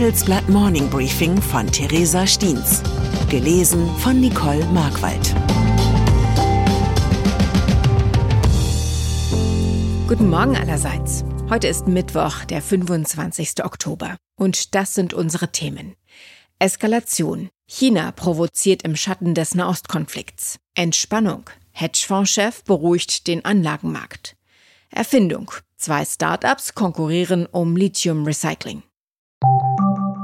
Handelsblatt Morning Briefing von Theresa Stiens. Gelesen von Nicole Markwald. Guten Morgen allerseits. Heute ist Mittwoch, der 25. Oktober. Und das sind unsere Themen. Eskalation. China provoziert im Schatten des Nahostkonflikts. Entspannung. Hedgefondschef beruhigt den Anlagenmarkt. Erfindung. Zwei Startups konkurrieren um Lithium Recycling.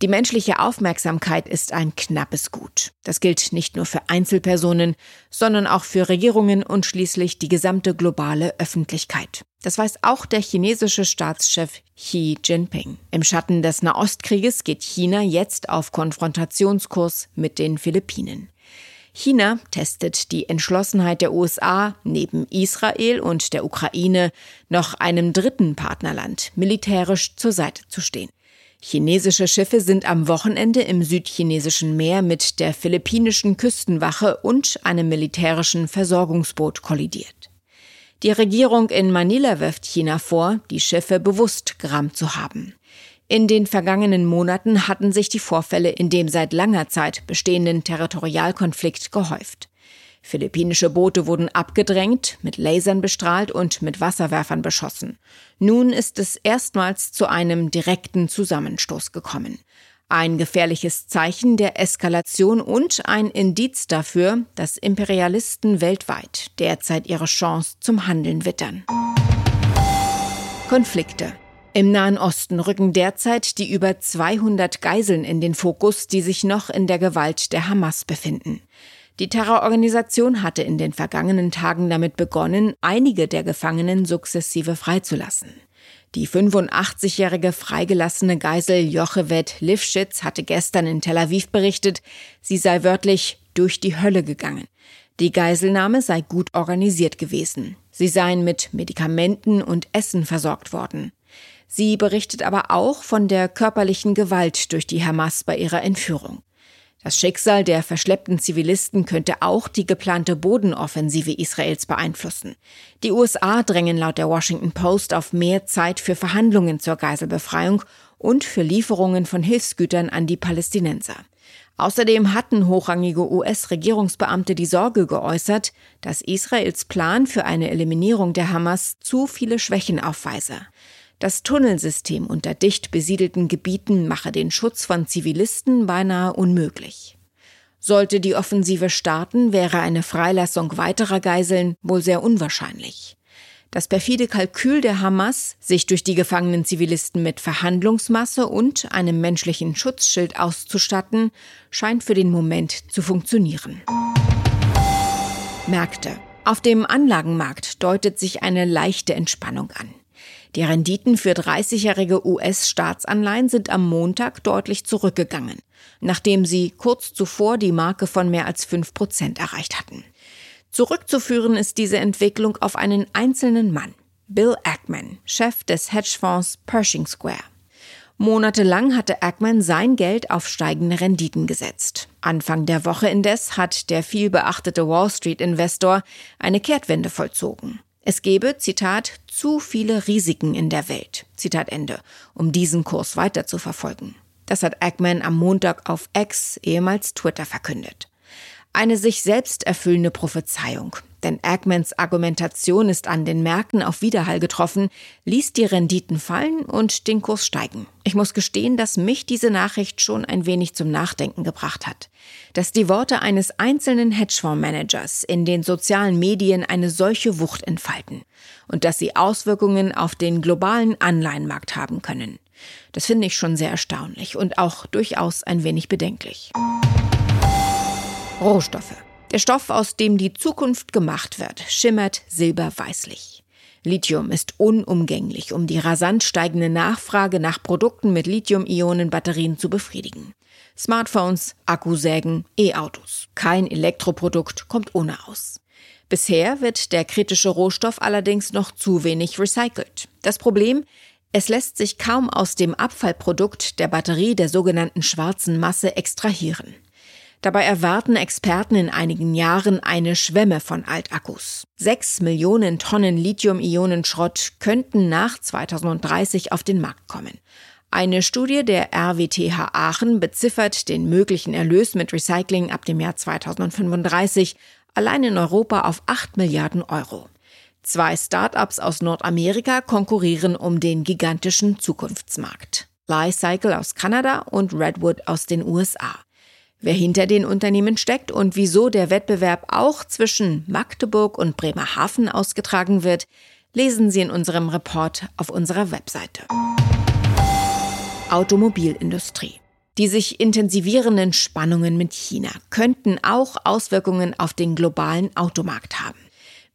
Die menschliche Aufmerksamkeit ist ein knappes Gut. Das gilt nicht nur für Einzelpersonen, sondern auch für Regierungen und schließlich die gesamte globale Öffentlichkeit. Das weiß auch der chinesische Staatschef Xi Jinping. Im Schatten des Nahostkrieges geht China jetzt auf Konfrontationskurs mit den Philippinen. China testet die Entschlossenheit der USA, neben Israel und der Ukraine noch einem dritten Partnerland militärisch zur Seite zu stehen. Chinesische Schiffe sind am Wochenende im südchinesischen Meer mit der philippinischen Küstenwache und einem militärischen Versorgungsboot kollidiert. Die Regierung in Manila wirft China vor, die Schiffe bewusst gerammt zu haben. In den vergangenen Monaten hatten sich die Vorfälle in dem seit langer Zeit bestehenden Territorialkonflikt gehäuft. Philippinische Boote wurden abgedrängt, mit Lasern bestrahlt und mit Wasserwerfern beschossen. Nun ist es erstmals zu einem direkten Zusammenstoß gekommen. Ein gefährliches Zeichen der Eskalation und ein Indiz dafür, dass Imperialisten weltweit derzeit ihre Chance zum Handeln wittern. Konflikte. Im Nahen Osten rücken derzeit die über 200 Geiseln in den Fokus, die sich noch in der Gewalt der Hamas befinden. Die Terrororganisation hatte in den vergangenen Tagen damit begonnen, einige der Gefangenen sukzessive freizulassen. Die 85-jährige freigelassene Geisel Jochewet Lifschitz hatte gestern in Tel Aviv berichtet, sie sei wörtlich durch die Hölle gegangen. Die Geiselnahme sei gut organisiert gewesen. Sie seien mit Medikamenten und Essen versorgt worden. Sie berichtet aber auch von der körperlichen Gewalt durch die Hamas bei ihrer Entführung. Das Schicksal der verschleppten Zivilisten könnte auch die geplante Bodenoffensive Israels beeinflussen. Die USA drängen laut der Washington Post auf mehr Zeit für Verhandlungen zur Geiselbefreiung und für Lieferungen von Hilfsgütern an die Palästinenser. Außerdem hatten hochrangige US-Regierungsbeamte die Sorge geäußert, dass Israels Plan für eine Eliminierung der Hamas zu viele Schwächen aufweise. Das Tunnelsystem unter dicht besiedelten Gebieten mache den Schutz von Zivilisten beinahe unmöglich. Sollte die Offensive starten, wäre eine Freilassung weiterer Geiseln wohl sehr unwahrscheinlich. Das perfide Kalkül der Hamas, sich durch die gefangenen Zivilisten mit Verhandlungsmasse und einem menschlichen Schutzschild auszustatten, scheint für den Moment zu funktionieren. Märkte. Auf dem Anlagenmarkt deutet sich eine leichte Entspannung an. Die Renditen für 30-jährige US-Staatsanleihen sind am Montag deutlich zurückgegangen, nachdem sie kurz zuvor die Marke von mehr als 5 Prozent erreicht hatten. Zurückzuführen ist diese Entwicklung auf einen einzelnen Mann, Bill Ackman, Chef des Hedgefonds Pershing Square. Monatelang hatte Ackman sein Geld auf steigende Renditen gesetzt. Anfang der Woche indes hat der vielbeachtete Wall Street Investor eine Kehrtwende vollzogen. Es gebe, Zitat, zu viele Risiken in der Welt, Zitat Ende, um diesen Kurs weiter zu verfolgen. Das hat Ackman am Montag auf X, ehemals Twitter, verkündet. Eine sich selbst erfüllende Prophezeiung. Denn Ackmans Argumentation ist an den Märkten auf Widerhall getroffen, ließ die Renditen fallen und den Kurs steigen. Ich muss gestehen, dass mich diese Nachricht schon ein wenig zum Nachdenken gebracht hat. Dass die Worte eines einzelnen Hedgefondsmanagers in den sozialen Medien eine solche Wucht entfalten und dass sie Auswirkungen auf den globalen Anleihenmarkt haben können. Das finde ich schon sehr erstaunlich und auch durchaus ein wenig bedenklich. Rohstoffe. Der Stoff, aus dem die Zukunft gemacht wird, schimmert silberweißlich. Lithium ist unumgänglich, um die rasant steigende Nachfrage nach Produkten mit Lithium-Ionen-Batterien zu befriedigen. Smartphones, Akkusägen, E-Autos. Kein Elektroprodukt kommt ohne aus. Bisher wird der kritische Rohstoff allerdings noch zu wenig recycelt. Das Problem, es lässt sich kaum aus dem Abfallprodukt der Batterie der sogenannten schwarzen Masse extrahieren. Dabei erwarten Experten in einigen Jahren eine Schwemme von Altakkus. Sechs Millionen Tonnen Lithium-Ionen-Schrott könnten nach 2030 auf den Markt kommen. Eine Studie der RWTH Aachen beziffert den möglichen Erlös mit Recycling ab dem Jahr 2035 allein in Europa auf 8 Milliarden Euro. Zwei Start-ups aus Nordamerika konkurrieren um den gigantischen Zukunftsmarkt. Li-Cycle aus Kanada und Redwood aus den USA. Wer hinter den Unternehmen steckt und wieso der Wettbewerb auch zwischen Magdeburg und Bremerhaven ausgetragen wird, lesen Sie in unserem Report auf unserer Webseite. Automobilindustrie. Die sich intensivierenden Spannungen mit China könnten auch Auswirkungen auf den globalen Automarkt haben.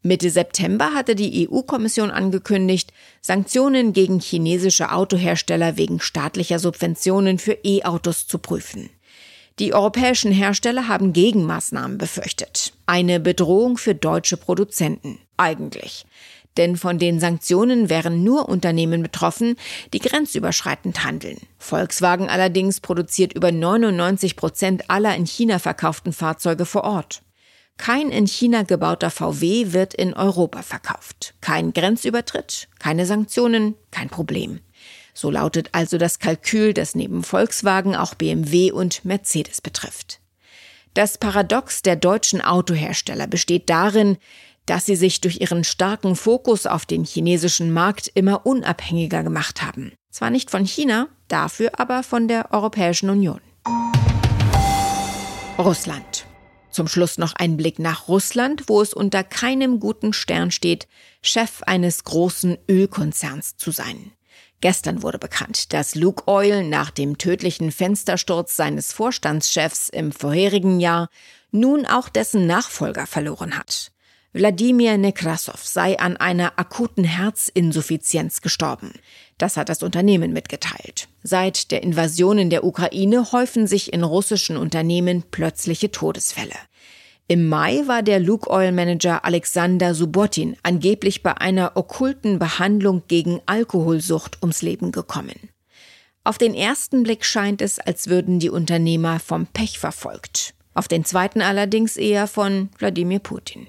Mitte September hatte die EU-Kommission angekündigt, Sanktionen gegen chinesische Autohersteller wegen staatlicher Subventionen für E-Autos zu prüfen. Die europäischen Hersteller haben Gegenmaßnahmen befürchtet. Eine Bedrohung für deutsche Produzenten. Eigentlich. Denn von den Sanktionen wären nur Unternehmen betroffen, die grenzüberschreitend handeln. Volkswagen allerdings produziert über 99 Prozent aller in China verkauften Fahrzeuge vor Ort. Kein in China gebauter VW wird in Europa verkauft. Kein Grenzübertritt, keine Sanktionen, kein Problem. So lautet also das Kalkül, das neben Volkswagen auch BMW und Mercedes betrifft. Das Paradox der deutschen Autohersteller besteht darin, dass sie sich durch ihren starken Fokus auf den chinesischen Markt immer unabhängiger gemacht haben. Zwar nicht von China, dafür aber von der Europäischen Union. Russland. Zum Schluss noch ein Blick nach Russland, wo es unter keinem guten Stern steht, Chef eines großen Ölkonzerns zu sein. Gestern wurde bekannt, dass Luke Oil nach dem tödlichen Fenstersturz seines Vorstandschefs im vorherigen Jahr nun auch dessen Nachfolger verloren hat. Wladimir Nekrasov sei an einer akuten Herzinsuffizienz gestorben. Das hat das Unternehmen mitgeteilt. Seit der Invasion in der Ukraine häufen sich in russischen Unternehmen plötzliche Todesfälle. Im Mai war der Luke Oil Manager Alexander Subotin angeblich bei einer okkulten Behandlung gegen Alkoholsucht ums Leben gekommen. Auf den ersten Blick scheint es, als würden die Unternehmer vom Pech verfolgt. Auf den zweiten allerdings eher von Wladimir Putin.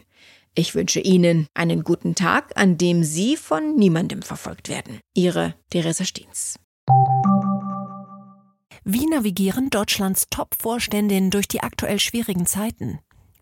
Ich wünsche Ihnen einen guten Tag, an dem Sie von niemandem verfolgt werden. Ihre Theresa Stiens. Wie navigieren Deutschlands Top-Vorständinnen durch die aktuell schwierigen Zeiten?